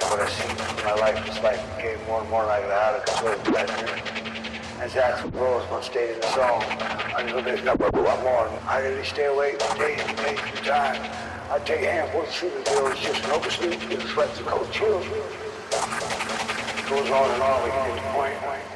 like what I see in my life. It's like getting more and more like out of control pleasure. As Axl Rose once stated in the song, I need know there's not what more. I really stay awake days and at a time. I take handfuls of shooting bills just an oversleep, the sweats and cold chills. It goes on and on, we get to the point.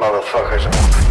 Motherfuckers.